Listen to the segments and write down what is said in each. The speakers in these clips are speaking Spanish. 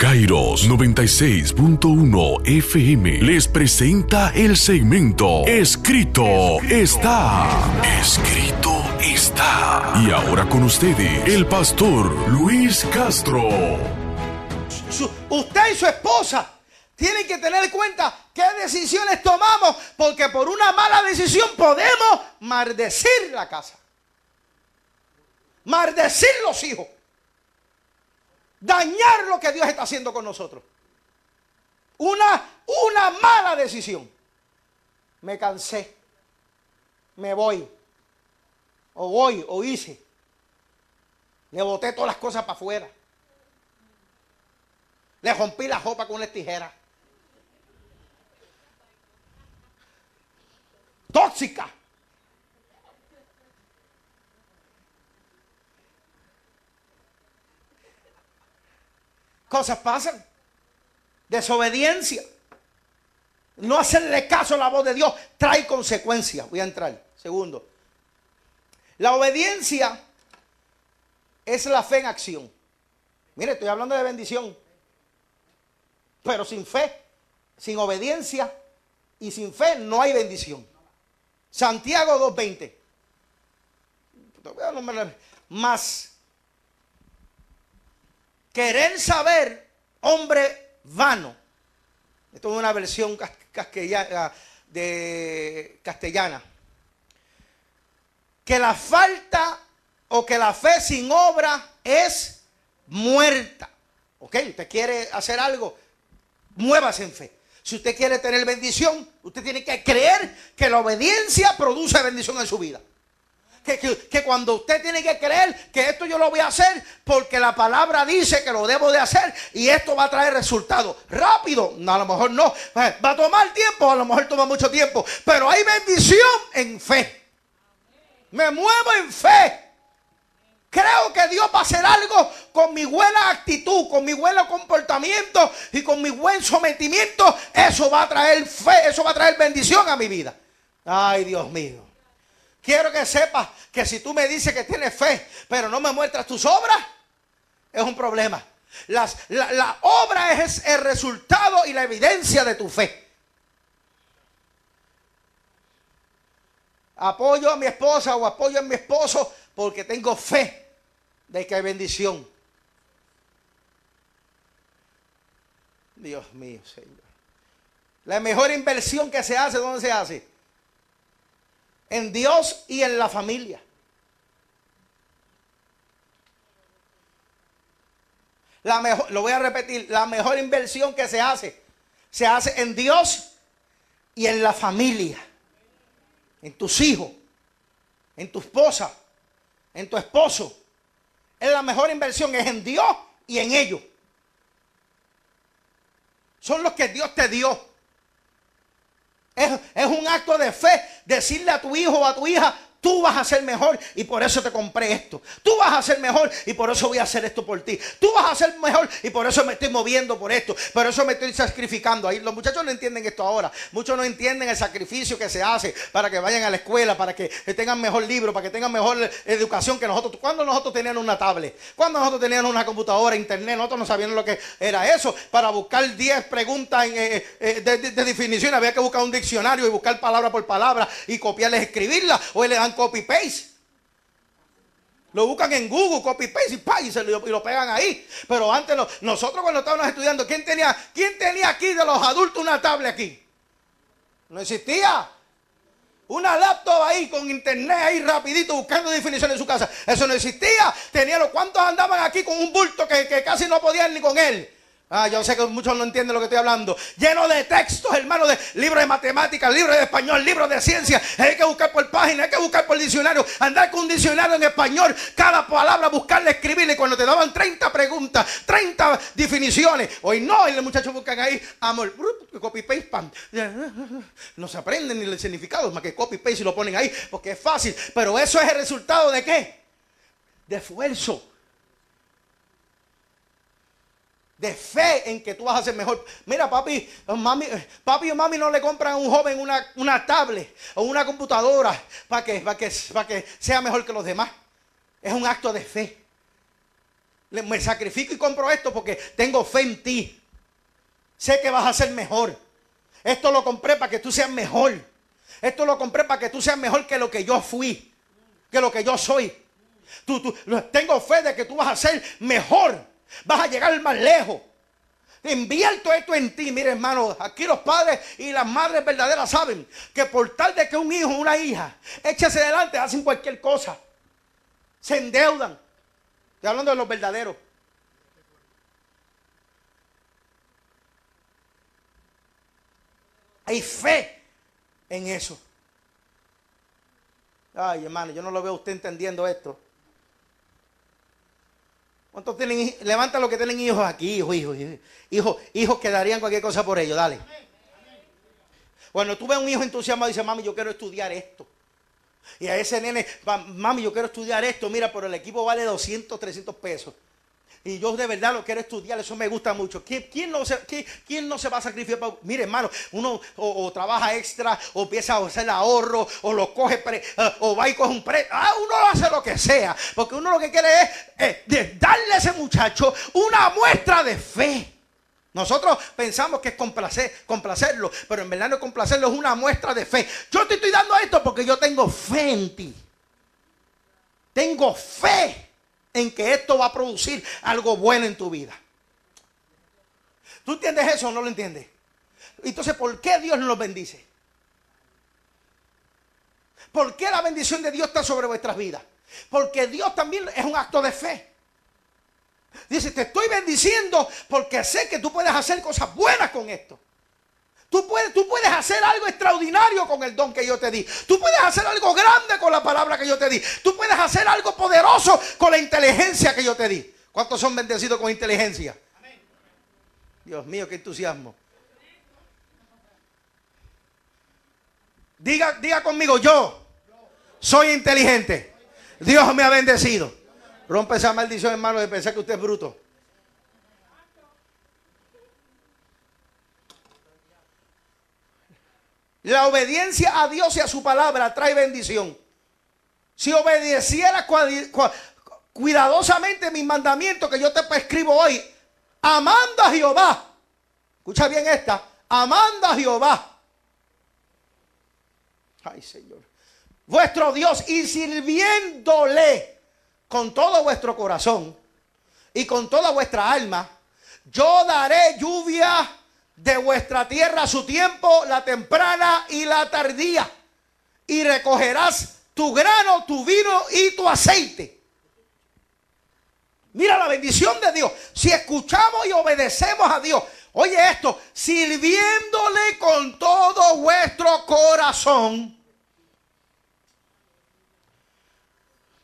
Kairos 96.1 FM les presenta el segmento Escrito está. Escrito está. Y ahora con ustedes, el pastor Luis Castro. usted y su esposa tienen que tener en cuenta qué decisiones tomamos, porque por una mala decisión podemos maldecir la casa, maldecir los hijos dañar lo que Dios está haciendo con nosotros. Una, una mala decisión. Me cansé. Me voy. O voy, o hice. Le boté todas las cosas para afuera. Le rompí la ropa con las tijeras. Tóxica. Cosas pasan. Desobediencia. No hacerle caso a la voz de Dios trae consecuencias. Voy a entrar. Segundo. La obediencia es la fe en acción. Mire, estoy hablando de bendición. Pero sin fe, sin obediencia y sin fe no hay bendición. Santiago 2.20. Más Querer saber, hombre vano. Esto es una versión de castellana. Que la falta o que la fe sin obra es muerta. ¿Ok? Usted quiere hacer algo, muévase en fe. Si usted quiere tener bendición, usted tiene que creer que la obediencia produce bendición en su vida que, cuando usted tiene que creer que esto yo lo voy a hacer porque la palabra dice que lo debo de hacer y esto va a traer resultados rápido. No, a lo mejor no. Eh, va a tomar tiempo, a lo mejor toma mucho tiempo. Pero hay bendición en fe. Me muevo en fe. Creo que Dios va a hacer algo con mi buena actitud, con mi buen comportamiento y con mi buen sometimiento. Eso va a traer fe, eso va a traer bendición a mi vida. Ay, Dios mío. Quiero que sepas que si tú me dices que tienes fe, pero no me muestras tus obras, es un problema. la, obra es el resultado y la evidencia de tu fe. Apoyo a mi esposa o apoyo a mi esposo porque tengo fe de que hay bendición. Dios mío, Señor. La mejor inversión que se hace, ¿dónde se hace? En Dios y en la familia. La mejor, lo voy a repetir, la mejor inversión que se hace, se hace en Dios y en la familia. En tus hijos, en tu esposa, en tu esposo. Es la mejor inversión, es en Dios y en ellos. Son los que Dios te dio. Es, un acto de fe decirle a tu hijo o a tu hija, Tú vas a ser mejor y por eso te compré esto. Tú vas a ser mejor y por eso voy a hacer esto por ti. Tú vas a ser mejor y por eso me estoy moviendo por esto. Por eso me estoy sacrificando. Ahí los muchachos no entienden esto ahora. Muchos no entienden el sacrificio que se hace para que vayan a la escuela, para que tengan mejor libro, para que tengan mejor educación que nosotros. Cuando nosotros teníamos una tablet, cuando nosotros teníamos una computadora, internet, nosotros no sabíamos lo que era eso. Para buscar 10 preguntas eh, eh, de, definición había que buscar un diccionario y buscar palabra por palabra y copiarles, escribirla. Hoy le dan copy paste. Lo buscan en Google, copy paste y, se lo, y lo pegan ahí. Pero antes nosotros cuando estábamos estudiando, ¿quién tenía, ¿quién tenía aquí de los adultos una tablet aquí? No existía. Una laptop ahí con internet ahí rapidito buscando definiciones en su casa. Eso no existía. Tenía los cuantos andaban aquí con un bulto que casi no podían ni con él. Ah, yo sé que muchos no entienden lo que estoy hablando. Lleno de textos, hermano, de libros de matemáticas, libros de español, libros de ciencia. Hay que buscar por página, hay que buscar por diccionario. Andar con un diccionario en español, cada palabra, buscarle, escribirle. Cuando te daban 30 preguntas, 30 definiciones. Hoy no, y los muchachos buscan ahí, amor, copy paste, pam. No se aprenden ni el significado, más que copy paste y lo ponen ahí, porque es fácil. Pero eso es el resultado de qué? De esfuerzo de fe en que tú vas a ser mejor. Mira, papi, mami, papi o mami no le compran a un joven una, una tablet o una computadora para que, que, para que sea mejor que los demás. Es un acto de fe. Me sacrifico y compro esto porque tengo fe en ti. Sé que vas a ser mejor. Esto lo compré para que tú seas mejor. Esto lo compré para que tú seas mejor que lo que yo fui, que lo que yo soy. Tú, tú, tengo fe de que tú vas a ser mejor, vas a llegar más lejos. Invierto esto en ti. Mire, hermano, aquí los padres y las madres verdaderas saben que por tal de que un hijo o una hija échese adelante, hacen cualquier cosa. Se endeudan. Estoy hablando de los verdaderos. Hay fe en eso. Ay, hermano, yo no lo veo usted entendiendo esto. ¿Cuántos tienen Levanta los que tienen hijos aquí, hijos, hijos, hijos, hijos que darían cualquier cosa por ellos, dale. Cuando tú ves un hijo entusiasmado dice, mami, yo quiero estudiar esto. Y a ese nene, mami, yo quiero estudiar esto, mira, pero el equipo vale 200, 300 pesos. Y yo de verdad lo quiero estudiar, eso me gusta mucho. ¿Quién, no, se, quién, no se va a sacrificar? Mire, hermano, uno o, trabaja extra, o empieza a hacer ahorro, o lo coge, eh, o va y coge un pre. Ah, uno hace lo que sea, porque uno lo que quiere es, darle a ese muchacho una muestra de fe. Nosotros pensamos que es complacer, complacerlo, pero en verdad no es complacerlo, es una muestra de fe. Yo te estoy dando esto porque yo tengo fe en ti. Tengo fe en que esto va a producir algo bueno en tu vida. ¿Tú entiendes eso o no lo entiendes? Entonces, ¿por qué Dios nos bendice? ¿Por qué la bendición de Dios está sobre vuestras vidas? Porque Dios también es un acto de fe. Dice, te estoy bendiciendo porque sé que tú puedes hacer cosas buenas con esto. Tú puedes, tú puedes hacer algo extraordinario con el don que yo te di. Tú puedes hacer algo grande con la palabra que yo te di. Tú puedes hacer algo poderoso con la inteligencia que yo te di. ¿Cuántos son bendecidos con inteligencia? Dios mío, qué entusiasmo. Diga, diga conmigo, yo soy inteligente. Dios me ha bendecido. Rompe esa maldición, hermano, de pensar que usted es bruto. La obediencia a Dios y a su palabra trae bendición. Si obedeciera cuidadosamente mis mandamientos que yo te prescribo hoy, amando a Jehová, escucha bien esta, amando a Jehová, ay Señor, vuestro Dios y sirviéndole con todo vuestro corazón y con toda vuestra alma, yo daré lluvia de vuestra tierra su tiempo, la temprana y la tardía. Y recogerás tu grano, tu vino y tu aceite. Mira la bendición de Dios. Si escuchamos y obedecemos a Dios, oye esto, sirviéndole con todo vuestro corazón.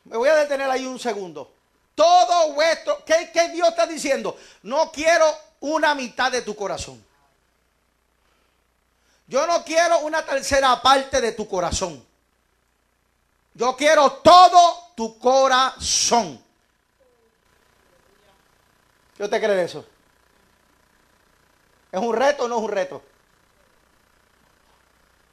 Me voy a detener ahí un segundo. Todo vuestro, ¿qué, ¿qué, Dios está diciendo? No quiero una mitad de tu corazón. Yo no quiero una tercera parte de tu corazón. Yo quiero todo tu corazón. ¿Qué te cree eso? ¿Es un reto o no es un reto?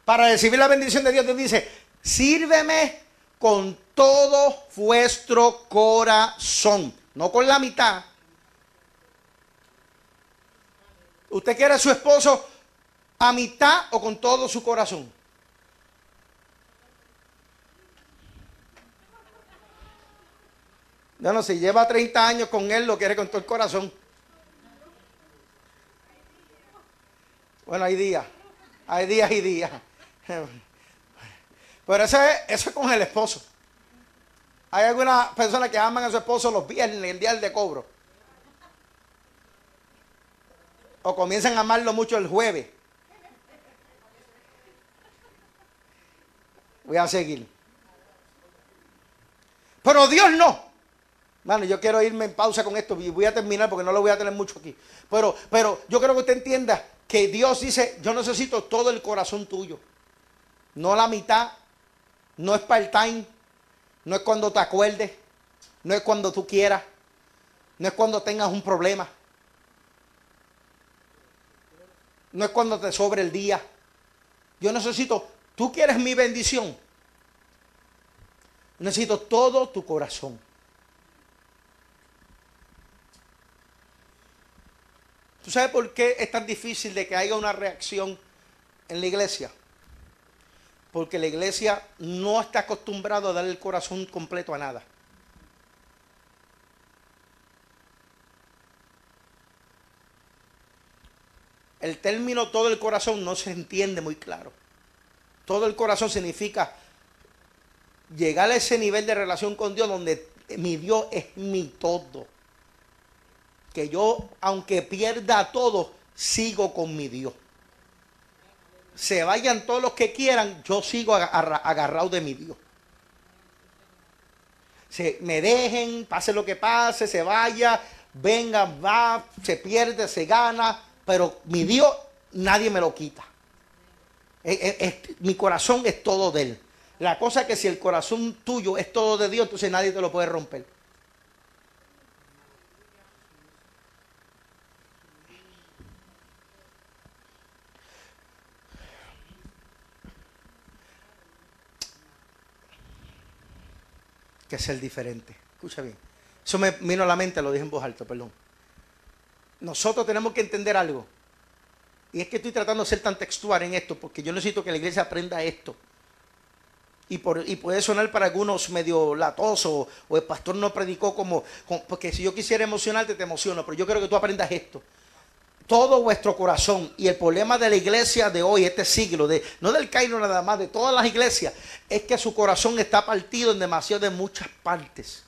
Para recibir la bendición de Dios, Dios dice, sírveme con todo vuestro corazón, no con la mitad. Usted quiere a su esposo a mitad o con todo su corazón. No, no, si lleva 30 años con él, lo quiere con todo el corazón. Bueno, hay días, hay días y días. Pero eso es, eso es con el esposo. Hay algunas personas que aman a su esposo los viernes, el día de cobro. O comienzan a amarlo mucho el jueves. Voy a seguir. Pero Dios no. Bueno, yo quiero irme en pausa con esto y voy a terminar porque no lo voy a tener mucho aquí. Pero, pero yo quiero que usted entienda que Dios dice, yo necesito todo el corazón tuyo. No la mitad. No es part-time. No es cuando te acuerdes. No es cuando tú quieras. No es cuando tengas un problema. No es cuando te sobre el día. Yo necesito ¿Tú quieres mi bendición? Necesito todo tu corazón. ¿Tú sabes por qué es tan difícil de que haya una reacción en la iglesia? Porque la iglesia no está acostumbrada a dar el corazón completo a nada. El término todo el corazón no se entiende muy claro. Todo el corazón significa llegar a ese nivel de relación con Dios donde mi Dios es mi todo que yo, aunque pierda todo, sigo con mi Dios. Se vayan todos los que quieran, yo sigo agarrado de mi Dios. Se me dejen, pase lo que pase, se vaya, venga, va, se pierde, se gana, pero mi Dios nadie me lo quita. mi corazón es todo de Él. La cosa es que si el corazón tuyo es todo de Dios, entonces nadie te lo puede romper. que ser diferente. Escucha bien. Eso me vino a la mente, lo dije en voz alta, perdón. Nosotros tenemos que entender algo. Y es que estoy tratando de ser tan textual en esto, porque yo necesito que la iglesia aprenda esto. Y, por, y puede sonar para algunos medio latoso, o el pastor no predicó como, Porque si yo quisiera emocionarte, te emociono, pero yo quiero que tú aprendas esto todo vuestro corazón. Y el problema de la iglesia de hoy, este siglo, de, no del Cairo nada más, de todas las iglesias, es que su corazón está partido en demasiado de muchas partes.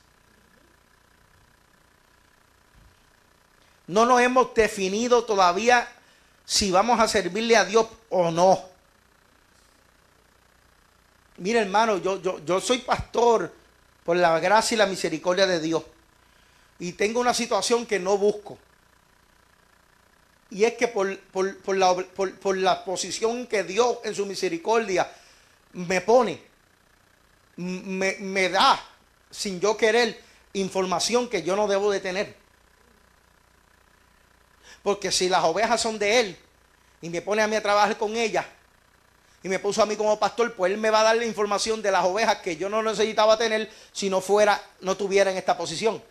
No nos hemos definido todavía si vamos a servirle a Dios o no. Mira hermano, yo, yo, yo soy pastor por la gracia y la misericordia de Dios. Y tengo una situación que no busco. Y es que por, la, posición que Dios en su misericordia me pone, me, me, da, sin yo querer, información que yo no debo de tener. Porque si las ovejas son de Él y me pone a mí a trabajar con ellas y me puso a mí como pastor, pues Él me va a dar la información de las ovejas que yo no necesitaba tener si no fuera, no tuviera en esta posición.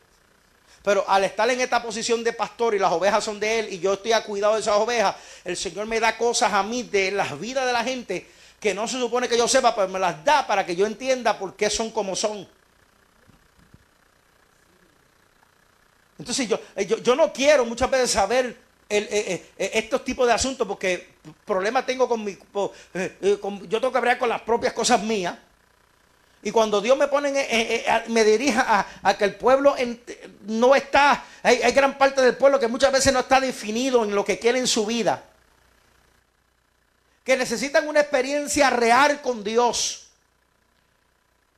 Pero al estar en esta posición de pastor y las ovejas son de él y yo estoy a cuidado de esas ovejas, el Señor me da cosas a mí de las vidas de la gente que no se supone que yo sepa, pero me las da para que yo entienda por qué son como son. Entonces yo, eh, yo, no quiero muchas veces saber eh, eh, estos tipos de asuntos porque problemas tengo con mi... yo tengo que hablar con las propias cosas mías. Y cuando Dios me pone, me dirija a, que el pueblo no está, hay gran parte del pueblo que muchas veces no está definido en lo que quiere en su vida. Que necesitan una experiencia real con Dios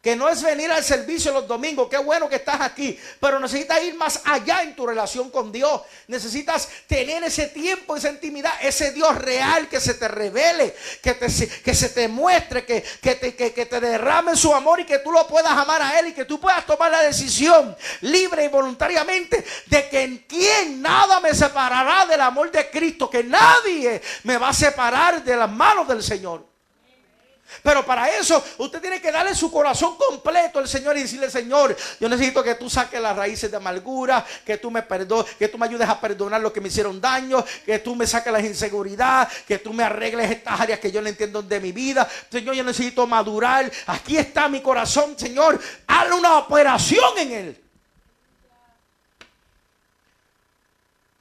que no es venir al servicio los domingos, qué bueno que estás aquí, pero necesitas ir más allá en tu relación con Dios. Necesitas tener ese tiempo, esa intimidad, ese Dios real que se te revele, que, te, que se te muestre, que, que, te, que, que te derrame su amor y que tú lo puedas amar a Él y que tú puedas tomar la decisión libre y voluntariamente de que en quien nada me separará del amor de Cristo, que nadie me va a separar de las manos del Señor. Pero para eso usted tiene que darle su corazón completo al Señor y decirle, Señor, yo necesito que tú saques las raíces de amargura, que tú me perdones, que tú me ayudes a perdonar lo que me hicieron daño, que tú me saques las inseguridades, que tú me arregles estas áreas que yo no entiendo de mi vida. Señor, yo necesito madurar. Aquí está mi corazón, Señor. Hazle una operación en él.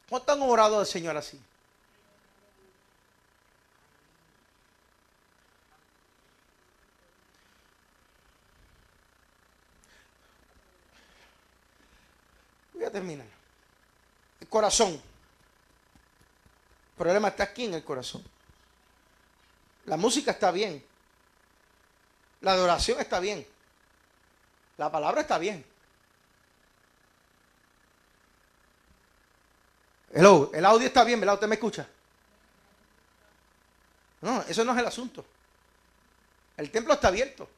¿Cuánto han orado al Señor así? Terminar. El corazón. El problema está aquí en el corazón. La música está bien. La adoración está bien. La palabra está bien. Hello, el audio está bien, ¿verdad? ¿Usted me escucha? No, eso no es el asunto. El templo está abierto.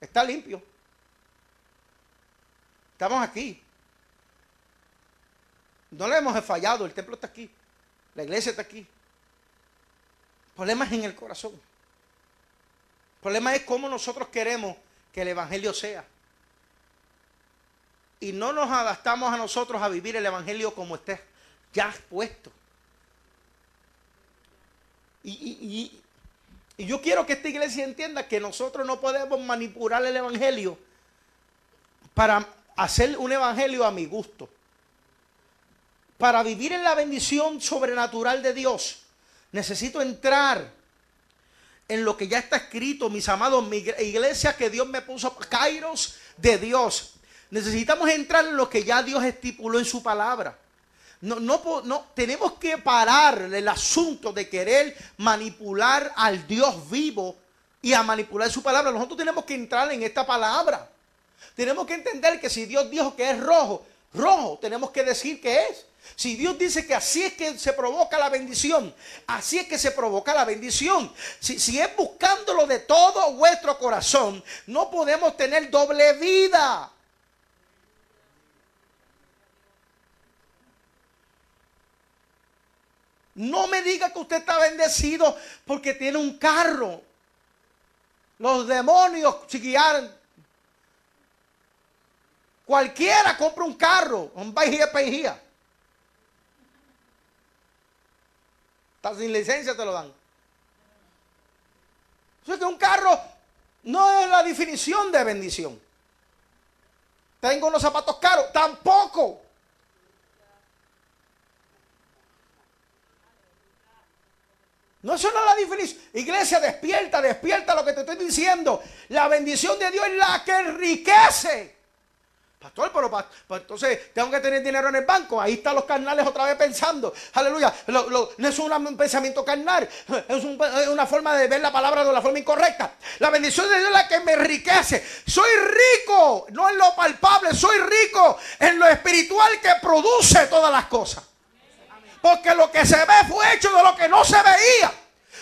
Está limpio. Estamos aquí. No le hemos fallado, el templo está aquí, la iglesia está aquí. El problema es en el corazón. El problema es cómo nosotros queremos que el Evangelio sea. y no nos adaptamos a nosotros a vivir el Evangelio como esté ya puesto. Y, y, yo quiero que esta iglesia entienda que nosotros no podemos manipular el Evangelio para hacer un Evangelio a mi gusto. Para vivir en la bendición sobrenatural de Dios, necesito entrar en lo que ya está escrito, mis amados, mi iglesia que Dios me puso, Kairos de Dios. Necesitamos entrar en lo que ya Dios estipuló en su palabra. No, no, no, tenemos que parar el asunto de querer manipular al Dios vivo y a manipular su palabra. Nosotros tenemos que entrar en esta palabra. Tenemos que entender que si Dios dijo que es rojo, rojo, tenemos que decir que es. Si Dios dice que así es que se provoca la bendición, así es que se provoca la bendición. Si, si es buscándolo de todo vuestro corazón, no podemos tener doble vida. No me diga que usted está bendecido porque tiene un carro. Los demonios guiaran. Cualquiera compra un carro, un Pejía. Está sin licencia te lo dan. O que un carro no es la definición de bendición. Tengo unos zapatos caros, tampoco. No, eso no es la definición. Iglesia, despierta, despierta lo que te estoy diciendo. La bendición de Dios es la que enriquece. Pastor, pero entonces tengo que tener dinero en el banco. Ahí están los carnales otra vez pensando. Aleluya. no es un pensamiento carnal. Es, una forma de ver la palabra de la forma incorrecta. La bendición de Dios es la que me enriquece. Soy rico, no en lo palpable. Soy rico en lo espiritual que produce todas las cosas. Porque lo que se ve fue hecho de lo que no se veía.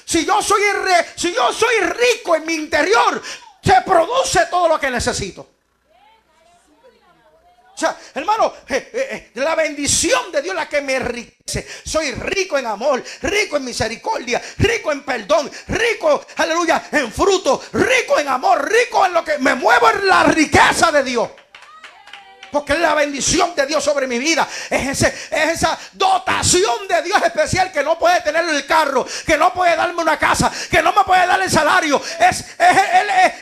Si yo soy rico en mi interior, se produce todo lo que necesito. O sea, hermano, eh, eh, eh, la bendición de Dios la que me enriquece. Soy rico en amor, rico en misericordia, rico en perdón, rico, aleluya, en fruto, rico en amor, rico en lo que me muevo en la riqueza de Dios. Porque es la bendición de Dios sobre mi vida. Es, esa dotación de Dios especial que no puede tener el carro, que no puede darme una casa, que no me puede dar el salario. Es,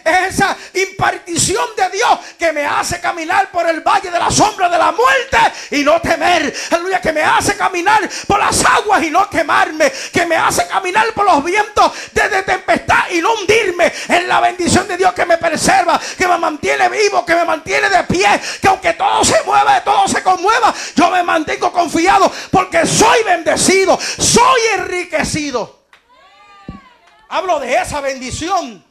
esa impartición de Dios que me hace caminar por el valle de la sombra de la muerte y no temer. Aleluya, que me hace caminar por las aguas y no quemarme. Que me hace caminar por los vientos de tempestad y no hundirme. En la bendición de Dios que me preserva, vivo, que me mantiene de pie. Que aunque todo se mueva, todo se conmueva, yo me mantengo confiado porque soy bendecido, soy enriquecido. Hablo de esa bendición.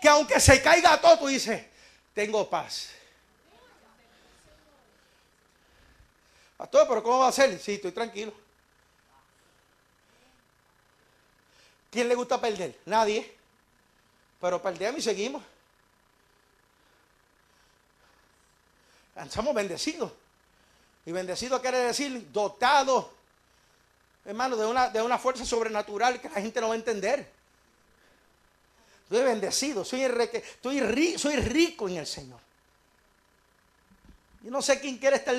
Que aunque se caiga todo, tú dices, tengo paz. Pastor, pero ¿cómo va a ser? Sí, estoy tranquilo. ¿Quién le gusta perder? Nadie. Pero perdemos y seguimos. Somos bendecidos. Y bendecido quiere decir dotado, hermano, de una, de una fuerza sobrenatural que la gente no va a entender. Estoy bendecido, soy, estoy rico en el Señor. Yo no sé quién quiere estar.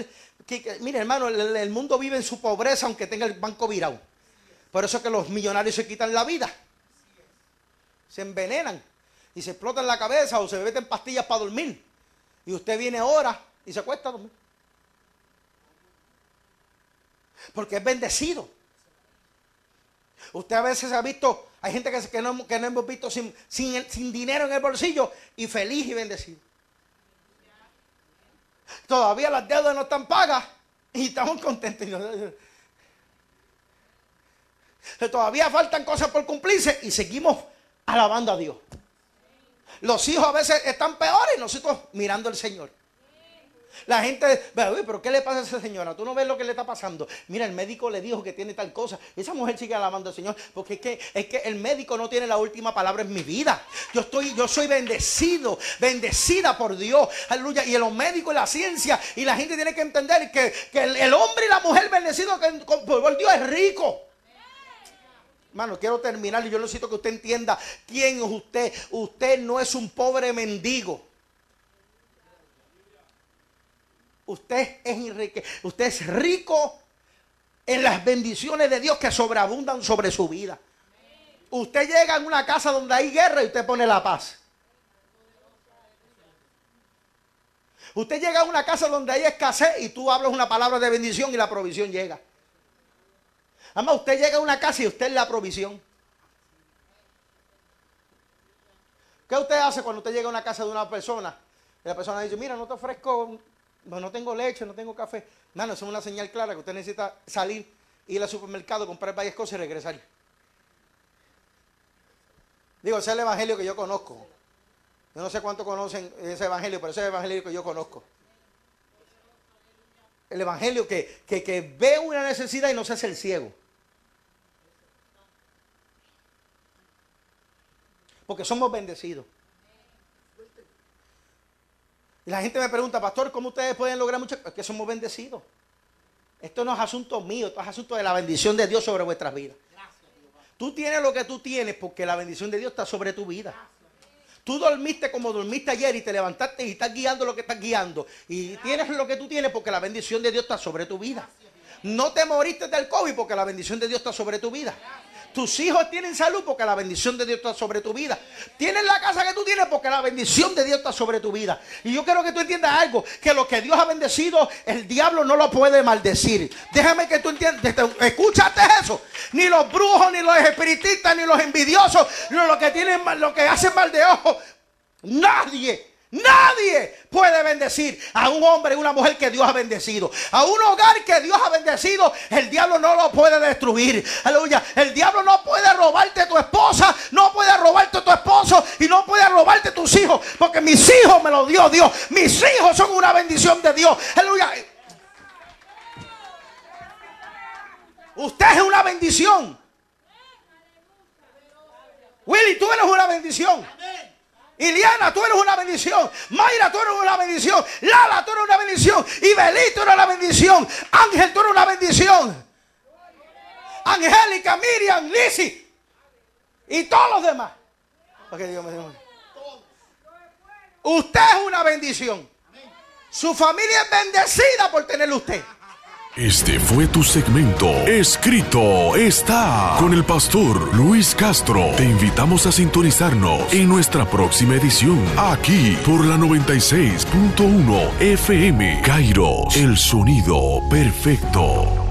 mire, hermano, el, mundo vive en su pobreza aunque tenga el banco virado. Por eso es que los millonarios se quitan la vida. Se envenenan y se explotan la cabeza o se meten pastillas para dormir. Y usted viene ahora y se acuesta a dormir. Porque es bendecido. Usted a veces ha visto, hay gente que, no, hemos visto sin, sin, dinero en el bolsillo y feliz y bendecido. Todavía las deudas no están pagas y estamos contentos. Todavía faltan cosas por cumplirse y seguimos alabando a Dios. Los hijos a veces están peores y nosotros mirando al Señor. La gente, pero ¿qué le pasa a esa señora? Tú no ves lo que le está pasando. Mira, el médico le dijo que tiene tal cosa. Esa mujer sigue alabando al Señor porque es que, es que el médico no tiene la última palabra en mi vida. Yo, estoy, yo soy bendecido, bendecida por Dios. Aleluya. Y los médicos y la ciencia y la gente tiene que entender que, el, hombre y la mujer bendecido por Dios es rico. Hermano, quiero terminar y yo necesito que usted entienda quién es usted. Usted no es un pobre mendigo. Usted es, enrique, usted es rico en las bendiciones de Dios que sobreabundan sobre su vida. Usted llega a una casa donde hay guerra y usted pone la paz. Usted llega a una casa donde hay escasez y tú hablas una palabra de bendición y la provisión llega. Además, usted llega a una casa y usted es la provisión. ¿Qué usted hace cuando usted llega a una casa de una persona? Y la persona dice, mira, no te ofrezco, no tengo leche, no tengo café. Mano, es una señal clara que usted necesita salir, ir al supermercado, comprar varias cosas y regresar. Digo, ese es el evangelio que yo conozco. Yo no sé cuánto conocen ese evangelio, pero ese es el evangelio que yo conozco. El evangelio que, que, ve una necesidad y no se hace el ciego. Porque somos bendecidos. La gente me pregunta, pastor, ¿cómo ustedes pueden lograr mucho? Es que somos bendecidos. Esto no es asunto mío, esto es asunto de la bendición de Dios sobre vuestras vidas. Tú tienes lo que tú tienes porque la bendición de Dios está sobre tu vida. Tú dormiste como dormiste ayer y te levantaste y estás guiando lo que estás guiando. Y tienes lo que tú tienes porque la bendición de Dios está sobre tu vida. No te moriste del COVID porque la bendición de Dios está sobre tu vida. Tus hijos tienen salud porque la bendición de Dios está sobre tu vida. Tienes la casa que tú tienes porque la bendición de Dios está sobre tu vida. Y yo quiero que tú entiendas algo, que lo que Dios ha bendecido, el diablo no lo puede maldecir. Déjame que tú entiendas, escúchate eso. Ni los brujos, ni los espiritistas, ni los envidiosos, ni los que tienen lo que hacen mal de ojo. Nadie Nadie puede bendecir a un hombre y una mujer que Dios ha bendecido. A un hogar que Dios ha bendecido, el diablo no lo puede destruir. Aleluya. El diablo no puede robarte tu esposa, no puede robarte tu esposo y no puede robarte tus hijos. Porque mis hijos me los dio Dios. Mis hijos son una bendición de Dios. Aleluya. Usted es una bendición. Willy, tú eres una bendición. Iliana, tú eres una bendición. Mayra, tú eres una bendición. Lala, tú eres una bendición. Y Belito eres una bendición. Ángel, tú eres una bendición. Angélica, Miriam, Lizzie. Y todos los demás. Usted es una bendición. Su familia es bendecida por tenerlo usted. Este fue tu segmento. Escrito está con el pastor Luis Castro. Te invitamos a sintonizarnos en nuestra próxima edición, aquí por la 96.1 FM. Kairos, el sonido perfecto.